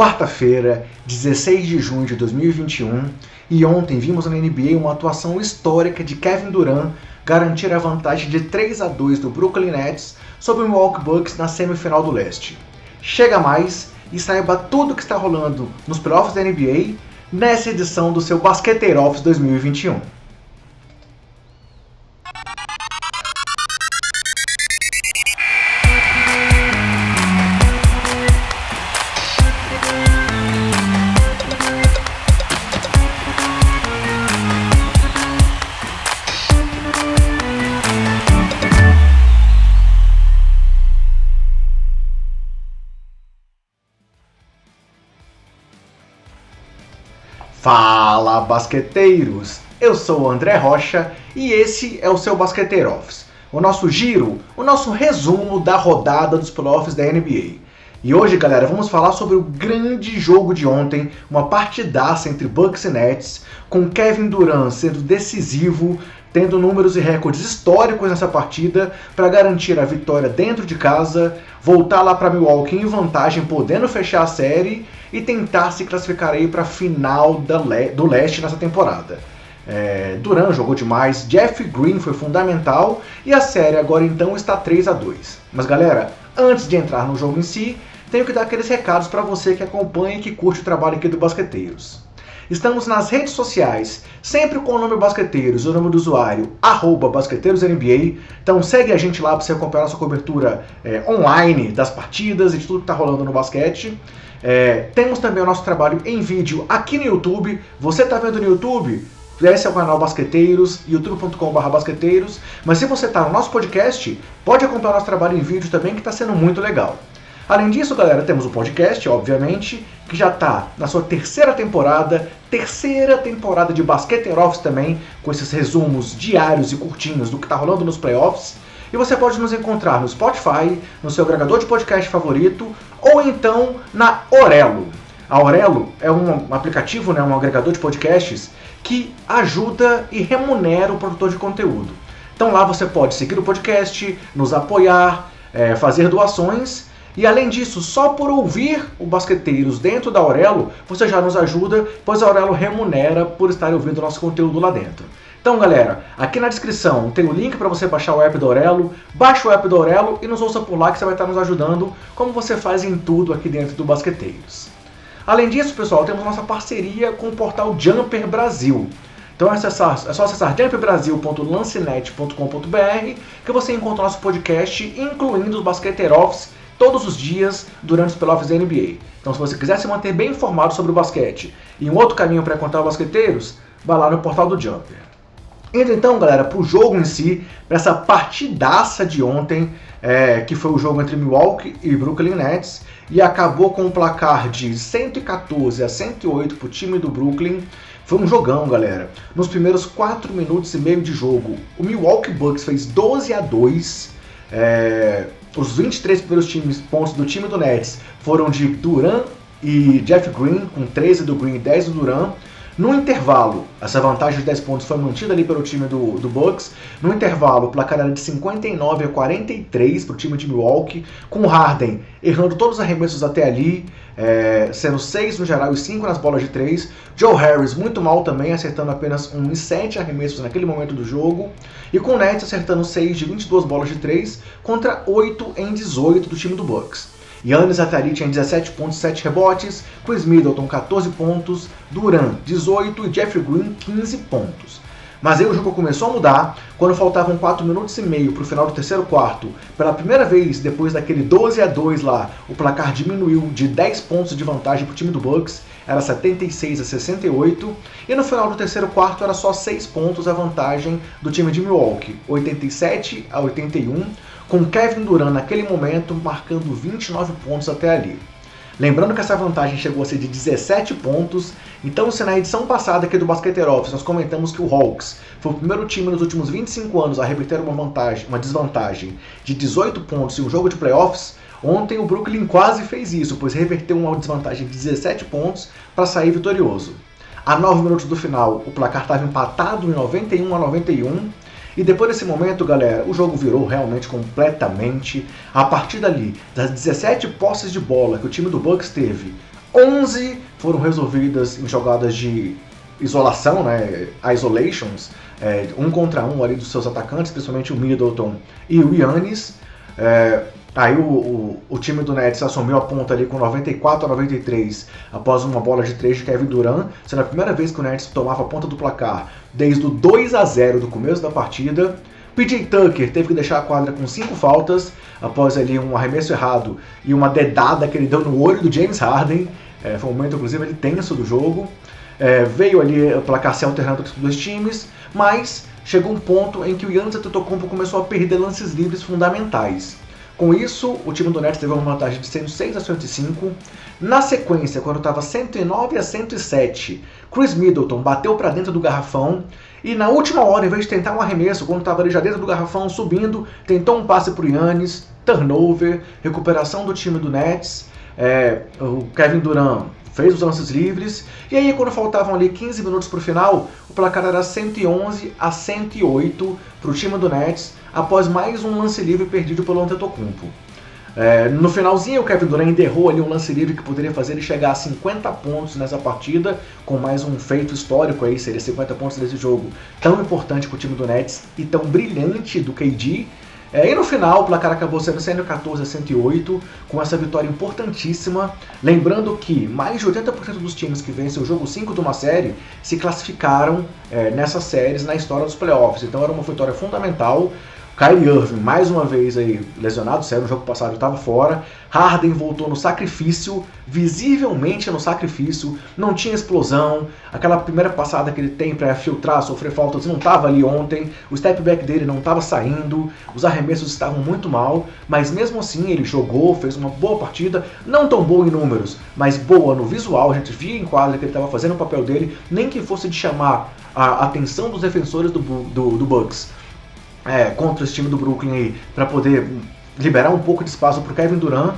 quarta-feira, 16 de junho de 2021, e ontem vimos na NBA uma atuação histórica de Kevin Durant garantir a vantagem de 3 a 2 do Brooklyn Nets sobre o Milwaukee Bucks na semifinal do leste. Chega mais e saiba tudo o que está rolando nos playoffs da NBA nessa edição do seu Basqueteiro Office 2021. Fala basqueteiros! Eu sou o André Rocha e esse é o seu Basqueteiro Office, o nosso giro, o nosso resumo da rodada dos playoffs da NBA. E hoje, galera, vamos falar sobre o grande jogo de ontem, uma partidaça entre Bucks e Nets, com Kevin Durant sendo decisivo, tendo números e recordes históricos nessa partida para garantir a vitória dentro de casa, voltar lá para Milwaukee em vantagem, podendo fechar a série e tentar se classificar aí para a final do leste nessa temporada. É, Duran jogou demais, Jeff Green foi fundamental e a série agora então está 3 a 2. Mas galera, antes de entrar no jogo em si, tenho que dar aqueles recados para você que acompanha e que curte o trabalho aqui do Basqueteiros. Estamos nas redes sociais, sempre com o nome Basqueteiros, o nome do usuário, arroba BasqueteirosNBA. Então segue a gente lá para você acompanhar nossa cobertura é, online das partidas e de tudo que está rolando no basquete. É, temos também o nosso trabalho em vídeo aqui no YouTube. Você está vendo no YouTube? Esse é o canal Basqueteiros, youtube.com.br basqueteiros. Mas se você está no nosso podcast, pode acompanhar o nosso trabalho em vídeo também, que está sendo muito legal. Além disso, galera, temos o podcast, obviamente, que já está na sua terceira temporada, terceira temporada de Basquete Office também, com esses resumos diários e curtinhos do que está rolando nos playoffs. E você pode nos encontrar no Spotify, no seu agregador de podcast favorito, ou então na Orelo. A Aurelo é um aplicativo, né, um agregador de podcasts que ajuda e remunera o produtor de conteúdo. Então lá você pode seguir o podcast, nos apoiar, é, fazer doações e além disso, só por ouvir o Basqueteiros dentro da Aurelo, você já nos ajuda, pois a Aurelo remunera por estar ouvindo o nosso conteúdo lá dentro. Então, galera, aqui na descrição tem o link para você baixar o app do Aurelo. Baixa o app do Aurelo e nos ouça por lá que você vai estar nos ajudando, como você faz em tudo aqui dentro do Basqueteiros. Além disso, pessoal, temos nossa parceria com o portal Jumper Brasil. Então é, acessar, é só acessar jumperbrasil.lancenet.com.br que você encontra nosso podcast, incluindo os Basqueteiro Office todos os dias durante os playoffs da NBA. Então, se você quiser se manter bem informado sobre o basquete e um outro caminho para encontrar os basqueteiros, vá lá no portal do Jumper. Entra então, galera, para o jogo em si, para essa partidaça de ontem, é, que foi o jogo entre Milwaukee e Brooklyn Nets, e acabou com um placar de 114 a 108 para o time do Brooklyn. Foi um jogão, galera. Nos primeiros 4 minutos e meio de jogo, o Milwaukee Bucks fez 12 a 2. É, os 23 primeiros times, pontos do time do Nets foram de Duran e Jeff Green, com 13 do Green e 10 do Duran. No intervalo, essa vantagem de 10 pontos foi mantida ali pelo time do, do Bucks. No intervalo, o placar era de 59 a 43 para o time de Milwaukee, com Harden errando todos os arremessos até ali, é, sendo 6 no geral e 5 nas bolas de 3. Joe Harris muito mal também, acertando apenas 1 em 7 arremessos naquele momento do jogo. E com o Nets acertando 6 de 22 bolas de 3 contra 8 em 18 do time do Bucks. Yannis Atari tinha 17 pontos, 7 rebotes, Chris Middleton 14 pontos, Duran 18 e Jeff Green 15 pontos. Mas aí o jogo começou a mudar quando faltavam 4 minutos e meio para o final do terceiro quarto. Pela primeira vez, depois daquele 12 a 2 lá, o placar diminuiu de 10 pontos de vantagem para o time do Bucks, era 76 a 68. E no final do terceiro quarto era só 6 pontos a vantagem do time de Milwaukee, 87 a 81 com Kevin Durant naquele momento marcando 29 pontos até ali. Lembrando que essa vantagem chegou a ser de 17 pontos, então se na edição passada aqui do Basqueteiro Office nós comentamos que o Hawks foi o primeiro time nos últimos 25 anos a reverter uma vantagem, uma desvantagem de 18 pontos em um jogo de playoffs, ontem o Brooklyn quase fez isso, pois reverteu uma desvantagem de 17 pontos para sair vitorioso. A 9 minutos do final, o placar estava empatado em 91 a 91 e depois desse momento, galera, o jogo virou realmente completamente. A partir dali, das 17 posses de bola que o time do Bucks teve, 11 foram resolvidas em jogadas de isolação, né, isolations, é, um contra um ali dos seus atacantes, principalmente o Middleton e o Yannis. É, aí o, o, o, time do Nets assumiu a ponta ali com 94 a 93 após uma bola de 3 de Kevin Durant, sendo a primeira vez que o Nets tomava a ponta do placar desde o 2 a 0 do começo da partida. PJ Tucker teve que deixar a quadra com cinco faltas após ali um arremesso errado e uma dedada que ele deu no olho do James Harden. É, foi um momento, inclusive, ele tenso do jogo. É, veio ali o placar se alternando entre os dois times, mas chegou um ponto em que o Giannis Antetokounmpo começou a perder lances livres fundamentais. Com isso, o time do Nets teve uma vantagem de 106 a 105. Na sequência, quando estava 109 a 107, Chris Middleton bateu para dentro do garrafão e na última hora, em vez de tentar um arremesso, quando estava ali já dentro do garrafão subindo, tentou um passe para o Yannis, turnover, recuperação do time do Nets. É, o Kevin Durant fez os lances livres. E aí, quando faltavam ali 15 minutos para o final, o placar era 111 a 108 para o time do Nets, após mais um lance livre perdido pelo Antetokounmpo. É, no finalzinho, o Kevin Durant errou ali um lance livre que poderia fazer ele chegar a 50 pontos nessa partida, com mais um feito histórico aí, seria 50 pontos nesse jogo tão importante para o time do Nets e tão brilhante do KD. É, e no final, o placar acabou sendo 114 a 108, com essa vitória importantíssima. Lembrando que mais de 80% dos times que vencem o jogo 5 de uma série se classificaram é, nessas séries na história dos playoffs. Então era uma vitória fundamental. Kyrie Irving, mais uma vez aí lesionado, saiu no jogo passado, estava fora. Harden voltou no sacrifício, visivelmente no sacrifício, não tinha explosão. Aquela primeira passada que ele tem para filtrar, sofrer faltas, não estava ali ontem. O step back dele não estava saindo, os arremessos estavam muito mal, mas mesmo assim ele jogou, fez uma boa partida, não tão boa em números, mas boa no visual. A gente via em quadra que ele estava fazendo o papel dele, nem que fosse de chamar a atenção dos defensores do, do, do Bucks é, contra esse time do Brooklyn aí, para poder liberar um pouco de espaço para Kevin Durant.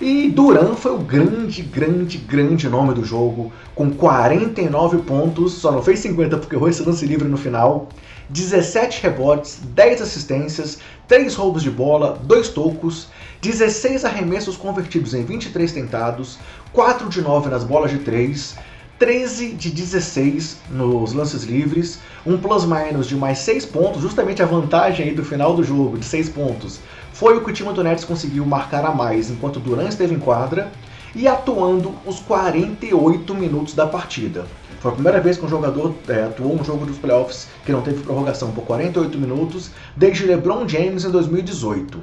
E Durant foi o grande, grande, grande nome do jogo, com 49 pontos, só não fez 50 porque errou esse lance livre no final, 17 rebotes, 10 assistências, 3 roubos de bola, 2 tocos, 16 arremessos convertidos em 23 tentados, 4 de 9 nas bolas de 3, 13 de 16 nos lances livres, um plus-minus de mais 6 pontos, justamente a vantagem aí do final do jogo, de 6 pontos, foi o que o time do Nets conseguiu marcar a mais enquanto Durant esteve em quadra e atuando os 48 minutos da partida. Foi a primeira vez que um jogador é, atuou um jogo dos playoffs que não teve prorrogação por 48 minutos desde LeBron James em 2018.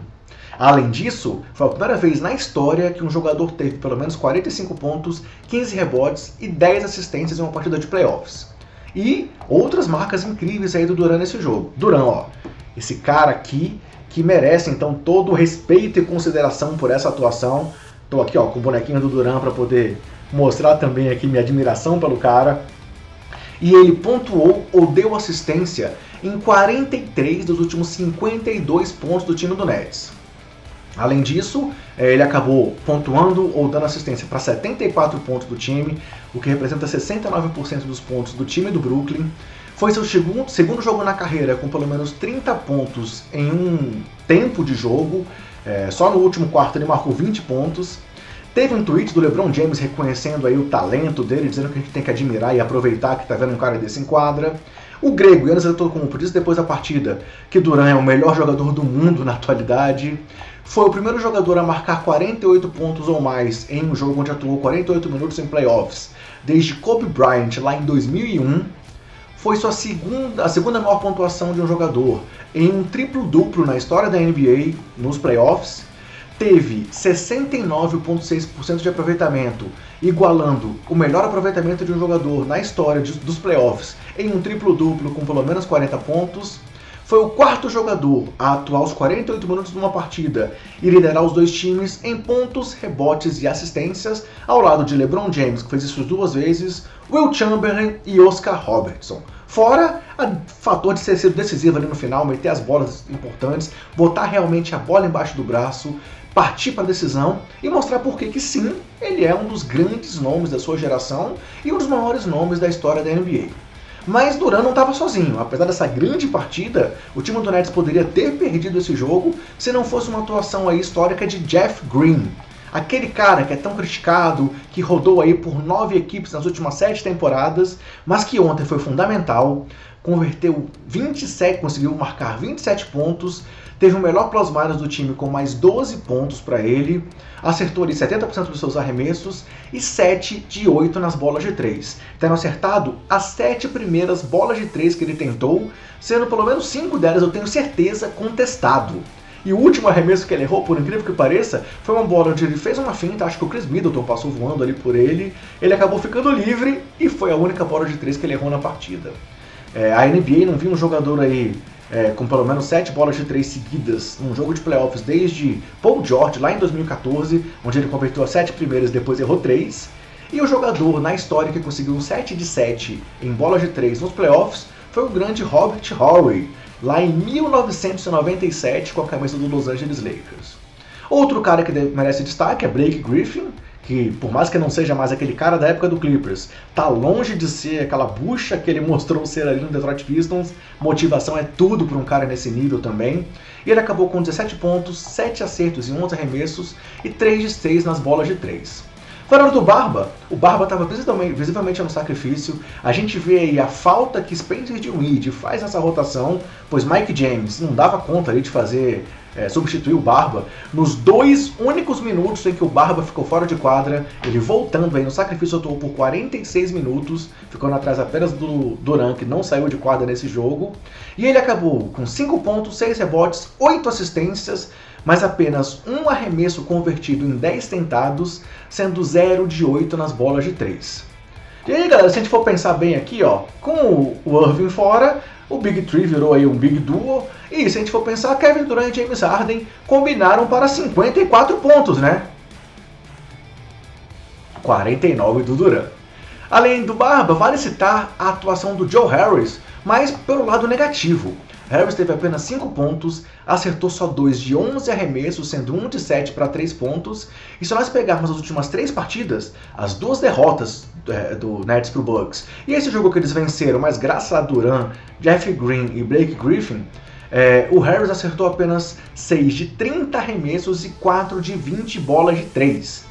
Além disso, foi a primeira vez na história que um jogador teve pelo menos 45 pontos, 15 rebotes e 10 assistências em uma partida de playoffs. E outras marcas incríveis aí do Duran nesse jogo. Duran, ó, esse cara aqui que merece então todo o respeito e consideração por essa atuação. Tô aqui, ó, com o bonequinho do Duran para poder mostrar também aqui minha admiração pelo cara. E ele pontuou ou deu assistência em 43 dos últimos 52 pontos do time do Nets. Além disso, eh, ele acabou pontuando ou dando assistência para 74 pontos do time, o que representa 69% dos pontos do time do Brooklyn. Foi seu segundo, segundo jogo na carreira com pelo menos 30 pontos em um tempo de jogo. É, só no último quarto ele marcou 20 pontos. Teve um tweet do LeBron James reconhecendo aí o talento dele, dizendo que a gente tem que admirar e aproveitar que tá vendo um cara desse em quadra. O grego, Yannis Antetokounmpo, disse depois da partida que Duran é o melhor jogador do mundo na atualidade. Foi o primeiro jogador a marcar 48 pontos ou mais em um jogo onde atuou 48 minutos em playoffs, desde Kobe Bryant lá em 2001. Foi sua segunda, a segunda maior pontuação de um jogador em um triplo-duplo na história da NBA nos playoffs. Teve 69,6% de aproveitamento, igualando o melhor aproveitamento de um jogador na história de, dos playoffs em um triplo-duplo com pelo menos 40 pontos foi o quarto jogador a atuar os 48 minutos numa partida e liderar os dois times em pontos, rebotes e assistências, ao lado de LeBron James, que fez isso duas vezes, Will Chamberlain e Oscar Robertson. Fora o fator de ser sido decisivo ali no final, meter as bolas importantes, botar realmente a bola embaixo do braço, partir para a decisão e mostrar por que sim, ele é um dos grandes nomes da sua geração e um dos maiores nomes da história da NBA. Mas Duran não estava sozinho. Apesar dessa grande partida, o time do Nets poderia ter perdido esse jogo se não fosse uma atuação aí histórica de Jeff Green. Aquele cara que é tão criticado, que rodou aí por nove equipes nas últimas sete temporadas, mas que ontem foi fundamental, converteu 27, conseguiu marcar 27 pontos, teve o melhor plus minus do time com mais 12 pontos para ele, acertou ali 70% dos seus arremessos e 7 de 8 nas bolas de 3, tendo acertado as 7 primeiras bolas de 3 que ele tentou, sendo pelo menos 5 delas, eu tenho certeza, contestado. E o último arremesso que ele errou, por incrível que pareça, foi uma bola onde ele fez uma finta, acho que o Chris Middleton passou voando ali por ele, ele acabou ficando livre e foi a única bola de três que ele errou na partida. É, a NBA não viu um jogador aí é, com pelo menos sete bolas de três seguidas num jogo de playoffs desde Paul George lá em 2014, onde ele converteu as sete primeiras e depois errou três. E o jogador na história que conseguiu um 7 de 7 em bolas de três nos playoffs foi o grande Robert Horry, lá em 1997 com a camisa do Los Angeles Lakers. Outro cara que merece destaque é Blake Griffin, que por mais que não seja mais aquele cara da época do Clippers, tá longe de ser aquela bucha que ele mostrou ser ali no Detroit Pistons. Motivação é tudo para um cara nesse nível também. E ele acabou com 17 pontos, 7 acertos em 11 arremessos e 3 de 6 nas bolas de 3. Falando do Barba, o Barba estava visivelmente, no sacrifício. A gente vê aí a falta que Spencer Dinwiddie faz nessa rotação, pois Mike James não dava conta ali de fazer é, substituir o Barba. Nos dois únicos minutos em que o Barba ficou fora de quadra, ele voltando aí no sacrifício atuou por 46 minutos, ficando atrás apenas do Duran, que não saiu de quadra nesse jogo. E ele acabou com 5 pontos, 6 rebotes, 8 assistências, mas apenas um arremesso convertido em 10 tentados, sendo 0 de 8 nas bolas de 3. E aí, galera, se a gente for pensar bem aqui, ó, com o Irving fora, o Big Three virou aí um Big Duo, e se a gente for pensar, Kevin Durant e James Harden combinaram para 54 pontos, né? 49 do Durant. Além do Barba, vale citar a atuação do Joe Harris, mas pelo lado negativo. Harris teve apenas 5 pontos, acertou só 2 de 11 arremessos, sendo 1 de 7 para 3 pontos. E se nós pegarmos as últimas 3 partidas, as duas derrotas é, do Nets para o Bucks, e esse jogo que eles venceram, mas graças a Duran, Jeff Green e Blake Griffin, é, o Harris acertou apenas 6 de 30 arremessos e 4 de 20 bolas de 3.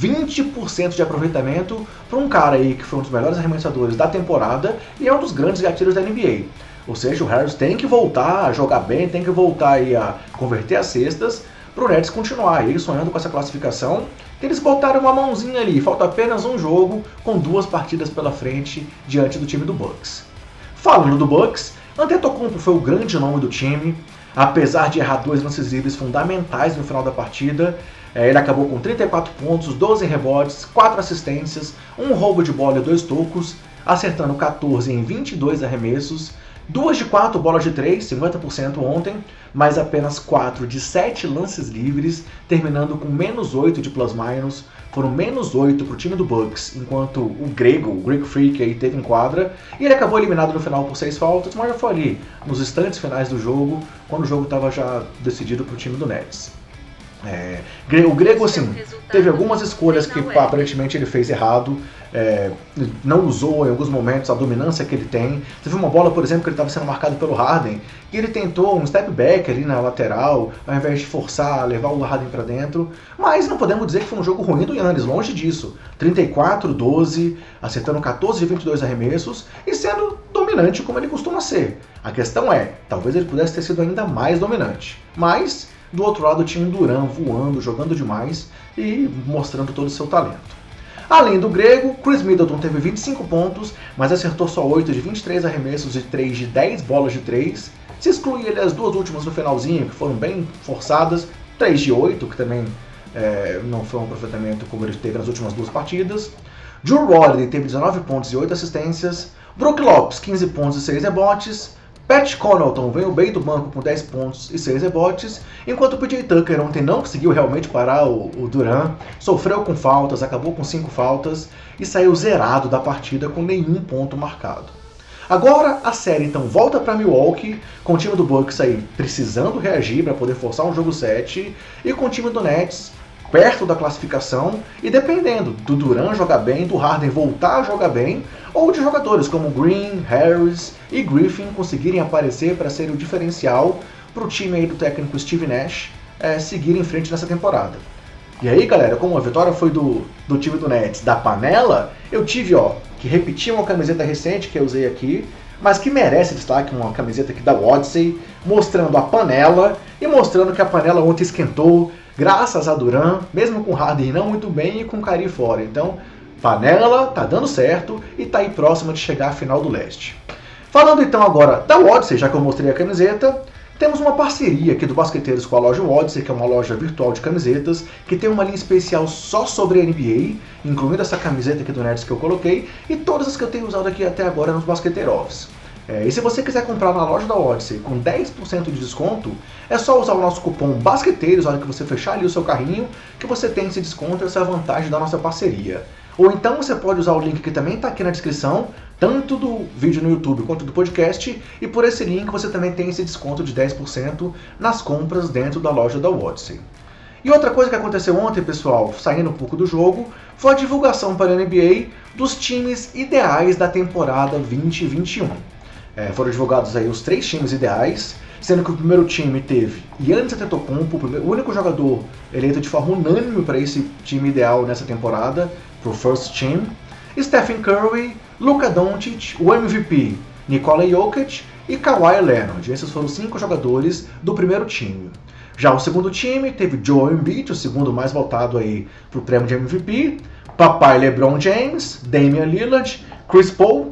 20% de aproveitamento para um cara aí que foi um dos melhores arremessadores da temporada e é um dos grandes gatilhos da NBA. Ou seja, o Harris tem que voltar a jogar bem, tem que voltar a converter as cestas para o Nets continuar. E sonhando com essa classificação, eles botaram uma mãozinha ali. Falta apenas um jogo com duas partidas pela frente diante do time do Bucks. Falando do Bucks, Antetokounmpo foi o grande nome do time. Apesar de errar dois lances livres fundamentais no final da partida, é, ele acabou com 34 pontos, 12 rebotes, 4 assistências, um roubo de bola e dois tocos, acertando 14 em 22 arremessos, Duas de quatro bolas de três, 50% ontem, mas apenas 4 de 7 lances livres, terminando com menos 8 de plus-minus. Foram menos 8 para o time do Bucks, enquanto o grego, o Greek Freak, aí teve em quadra. E ele acabou eliminado no final por 6 faltas, mas já foi ali, nos instantes finais do jogo, quando o jogo estava já decidido para o time do Nets. É, o grego, assim, teve algumas escolhas que aparentemente ele fez errado, é, não usou em alguns momentos a dominância que ele tem. Teve uma bola, por exemplo, que ele estava sendo marcado pelo Harden, e ele tentou um step back ali na lateral, ao invés de forçar, levar o Harden para dentro. Mas não podemos dizer que foi um jogo ruim do Yannis, longe disso. 34-12, acertando 14 de 22 arremessos e sendo dominante como ele costuma ser. A questão é, talvez ele pudesse ter sido ainda mais dominante. Mas do outro lado tinha um Duran voando, jogando demais e mostrando todo o seu talento. Além do grego, Chris Middleton teve 25 pontos, mas acertou só 8 de 23 arremessos e 3 de 10 bolas de 3. Se excluir ele as duas últimas no finalzinho, que foram bem forçadas, 3 de 8, que também é, não foi um aproveitamento como ele teve nas últimas duas partidas. Drew Holiday teve 19 pontos e 8 assistências. Brook Lopes, 15 pontos e 6 rebotes. Pat Connaughton veio bem do banco com 10 pontos e 6 rebotes, enquanto o PJ Tucker ontem não conseguiu realmente parar o, o Duran, sofreu com faltas, acabou com 5 faltas e saiu zerado da partida com nenhum ponto marcado. Agora a série então volta para Milwaukee, com o time do Bucks aí precisando reagir para poder forçar um jogo 7 e com o time do Nets perto da classificação e dependendo do Duran jogar bem, do Harden voltar a jogar bem, ou de jogadores como Green, Harris e Griffin conseguirem aparecer para ser o diferencial para o time aí do técnico Steve Nash é, seguir em frente nessa temporada. E aí, galera, como a vitória foi do, do time do Nets da panela, eu tive, ó, que repetir uma camiseta recente que eu usei aqui, mas que merece destaque, uma camiseta aqui da Odyssey, mostrando a panela e mostrando que a panela ontem esquentou, graças a Duran, mesmo com Harden não muito bem e com Kyrie fora. Então, panela tá dando certo e tá aí próxima de chegar à final do leste. Falando então agora da Odyssey, já que eu mostrei a camiseta, temos uma parceria aqui do Basqueteiros com a loja Odyssey, que é uma loja virtual de camisetas, que tem uma linha especial só sobre a NBA, incluindo essa camiseta aqui do Nerds que eu coloquei, e todas as que eu tenho usado aqui até agora nos Basqueteiros. É, e se você quiser comprar na loja da Odyssey com 10% de desconto, é só usar o nosso cupom BASQUETEIROS, na hora que você fechar ali o seu carrinho, que você tem esse desconto e essa vantagem da nossa parceria. Ou então você pode usar o link que também está aqui na descrição, tanto do vídeo no YouTube quanto do podcast, e por esse link você também tem esse desconto de 10% nas compras dentro da loja da Odyssey. E outra coisa que aconteceu ontem, pessoal, saindo um pouco do jogo, foi a divulgação para a NBA dos times ideais da temporada 2021. É, foram divulgados aí os três times ideais, sendo que o primeiro time teve Yannis Antetokounmpo, o único jogador eleito de forma unânime para esse time ideal nessa temporada, para o First Team, Stephen Curry, Luka Doncic, o MVP Nikola Jokic e Kawhi Leonard. Esses foram os cinco jogadores do primeiro time. Já o segundo time teve Joe Embiid, o segundo mais votado aí para o prêmio de MVP, papai LeBron James, Damian Lillard, Chris Paul,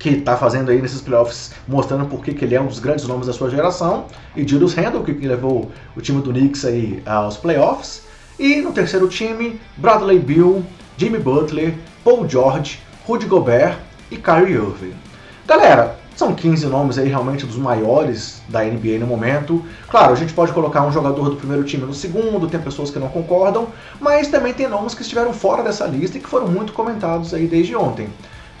que está fazendo aí nesses playoffs, mostrando por que ele é um dos grandes nomes da sua geração, e Julius Randle, que levou o time do Knicks aí aos playoffs. E no terceiro time, Bradley Beal, Jimmy Butler, Paul George, Rudy Gobert e Kyrie Irving. Galera, são 15 nomes aí realmente dos maiores da NBA no momento. Claro, a gente pode colocar um jogador do primeiro time no segundo, tem pessoas que não concordam, mas também tem nomes que estiveram fora dessa lista e que foram muito comentados aí desde ontem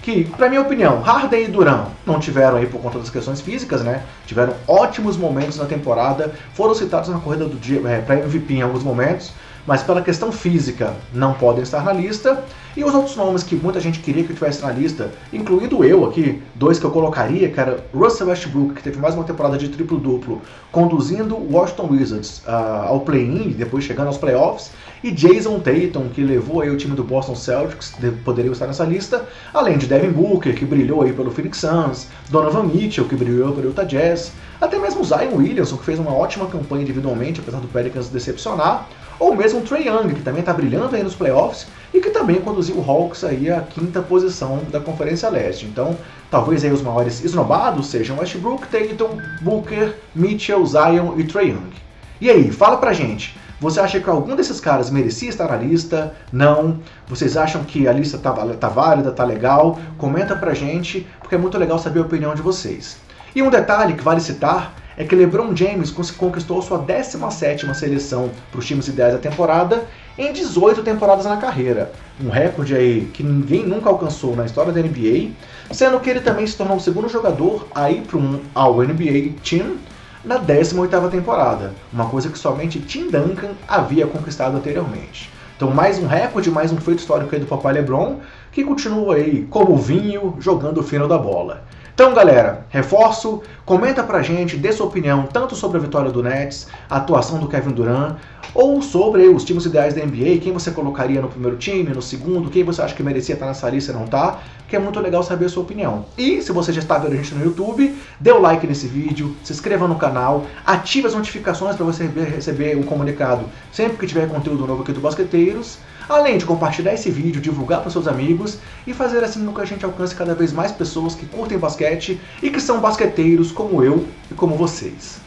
que, para minha opinião, Harden e Duran não tiveram aí por conta das questões físicas, né? Tiveram ótimos momentos na temporada, foram citados na corrida do dia é, para MVP em alguns momentos, mas pela questão física não podem estar na lista. E os outros nomes que muita gente queria que eu tivesse na lista, incluindo eu aqui, dois que eu colocaria, que era Russell Westbrook, que teve mais uma temporada de triplo-duplo, conduzindo o Washington Wizards uh, ao play-in, depois chegando aos playoffs, e Jason Tatum, que levou aí o time do Boston Celtics, poderia estar nessa lista, além de Devin Booker, que brilhou aí pelo Phoenix Suns, Donovan Mitchell, que brilhou pelo Utah Jazz, até mesmo Zion Williamson, que fez uma ótima campanha individualmente, apesar do Pelicans decepcionar, ou mesmo Trey Young, que também está brilhando aí nos playoffs e que também conduziu o Hawks aí à quinta posição da Conferência Leste. Então, talvez aí os maiores esnobados sejam Westbrook, Tatum, Booker, Mitchell, Zion e Trey Young. E aí, fala pra gente, você acha que algum desses caras merecia estar na lista? Não? Vocês acham que a lista tá, tá válida, tá legal? Comenta pra gente, porque é muito legal saber a opinião de vocês. E um detalhe que vale citar é que LeBron James conquistou sua 17ª seleção para os times ideais da temporada em 18 temporadas na carreira. Um recorde aí que ninguém nunca alcançou na história da NBA, sendo que ele também se tornou o segundo jogador a ir para um ao NBA Team na 18ª temporada, uma coisa que somente Tim Duncan havia conquistado anteriormente. Então mais um recorde, mais um feito histórico aí do papai LeBron, que continua aí como vinho, jogando o fino da bola. Então, galera, reforço, comenta pra gente, dê sua opinião tanto sobre a vitória do Nets, a atuação do Kevin Durant, ou sobre os times ideais da NBA, quem você colocaria no primeiro time, no segundo, quem você acha que merecia estar nessa lista e não tá, que é muito legal saber a sua opinião. E se você já está vendo a gente no YouTube, dê o um like nesse vídeo, se inscreva no canal, ative as notificações para você receber um comunicado sempre que tiver conteúdo novo aqui do Basqueteiros além de compartilhar esse vídeo, divulgar para seus amigos e fazer assim com que a gente alcance cada vez mais pessoas que curtem basquete e que são basqueteiros como eu e como vocês.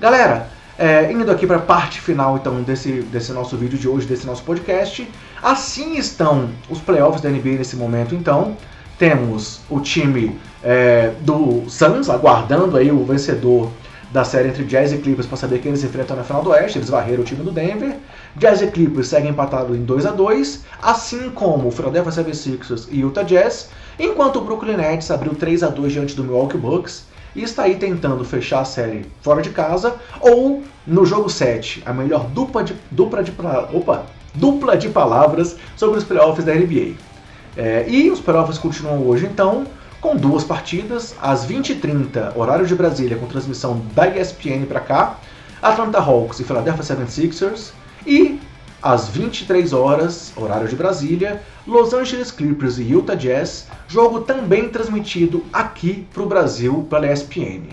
Galera, é, indo aqui para a parte final então desse, desse nosso vídeo de hoje, desse nosso podcast, assim estão os playoffs da NBA nesse momento então. Temos o time é, do Suns aguardando aí o vencedor da série entre Jazz e Clippers para saber quem eles enfrentam na final do Oeste. Eles varreram o time do Denver. Jazz e Clippers seguem empatados em 2 a 2 assim como o Philadelphia 76ers e Utah Jazz, enquanto o Brooklyn Nets abriu 3 a 2 diante do Milwaukee Bucks e está aí tentando fechar a série fora de casa ou no jogo 7, a melhor dupla de, dupla de, opa, dupla de palavras sobre os playoffs da NBA. É, e os playoffs continuam hoje então com duas partidas, às 20h30, horário de Brasília, com transmissão da ESPN para cá, Atlanta Hawks e Philadelphia 76ers, e às 23 horas, horário de Brasília, Los Angeles Clippers e Utah Jazz, jogo também transmitido aqui para o Brasil pela ESPN.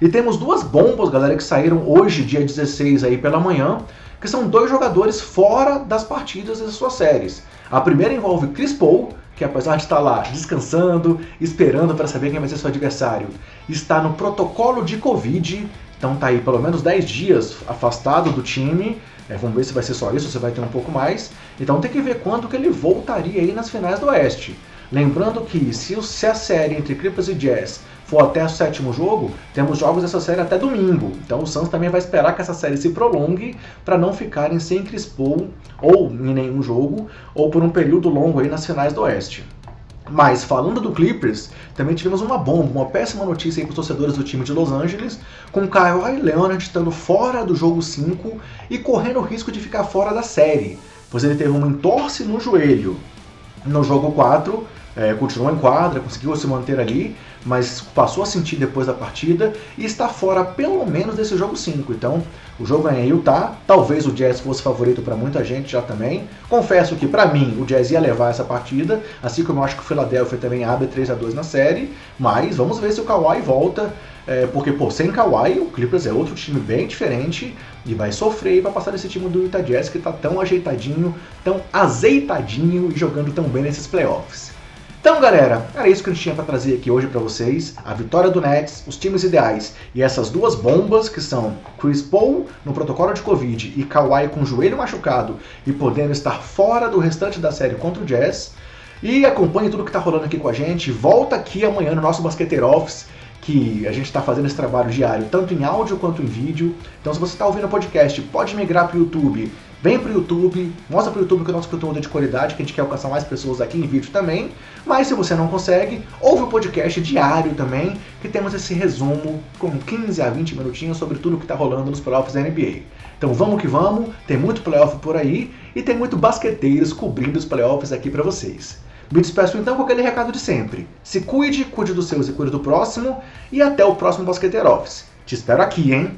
E temos duas bombas, galera, que saíram hoje, dia 16 aí pela manhã, que são dois jogadores fora das partidas das suas séries. A primeira envolve Chris Paul, que apesar de estar lá descansando, esperando para saber quem vai ser seu adversário, está no protocolo de Covid, então tá aí pelo menos 10 dias afastado do time. É, vamos ver se vai ser só isso, se vai ter um pouco mais. Então tem que ver quando que ele voltaria aí nas finais do Oeste. Lembrando que se, se a série entre Clippers e Jazz for até o sétimo jogo, temos jogos dessa série até domingo. Então o Suns também vai esperar que essa série se prolongue para não ficarem sem Chris Paul ou em nenhum jogo ou por um período longo aí nas finais do Oeste. Mas falando do Clippers, também tivemos uma bomba, uma péssima notícia para os torcedores do time de Los Angeles, com Kawhi Leonard estando fora do jogo 5 e correndo o risco de ficar fora da série, pois ele teve uma entorse no joelho. No jogo 4, é, continuou em quadra, conseguiu se manter ali, mas passou a sentir depois da partida e está fora pelo menos desse jogo 5. Então, o jogo é em Utah, talvez o Jazz fosse favorito para muita gente já também. Confesso que para mim o Jazz ia levar essa partida, assim como eu acho que o Philadelphia também abre 3 a 2 na série, mas vamos ver se o Kawhi volta, é, porque pô, sem Kawhi o Clippers é outro time bem diferente e vai sofrer para passar desse time do Utah Jazz que está tão ajeitadinho, tão azeitadinho e jogando tão bem nesses playoffs. Então, galera, era isso que a gente tinha para trazer aqui hoje para vocês. A vitória do Nets, os times ideais e essas duas bombas que são Chris Paul no protocolo de Covid e Kawhi com o joelho machucado e podendo estar fora do restante da série contra o Jazz. E acompanhe tudo que está rolando aqui com a gente. Volta aqui amanhã no nosso Basqueteiro Office que a gente está fazendo esse trabalho diário, tanto em áudio quanto em vídeo. Então, se você está ouvindo o podcast, pode migrar para o YouTube. Vem para o YouTube, mostra para o YouTube que o nosso conteúdo é de qualidade, que a gente quer alcançar mais pessoas aqui em vídeo também. Mas se você não consegue, ouve o podcast diário também, que temos esse resumo com 15 a 20 minutinhos sobre tudo que está rolando nos playoffs da NBA. Então vamos que vamos, tem muito playoff por aí e tem muito basqueteiros cobrindo os playoffs aqui para vocês. Me despeço então com aquele recado de sempre. Se cuide, cuide dos seus e cuide do próximo. E até o próximo Basqueteiro Office. Te espero aqui, hein?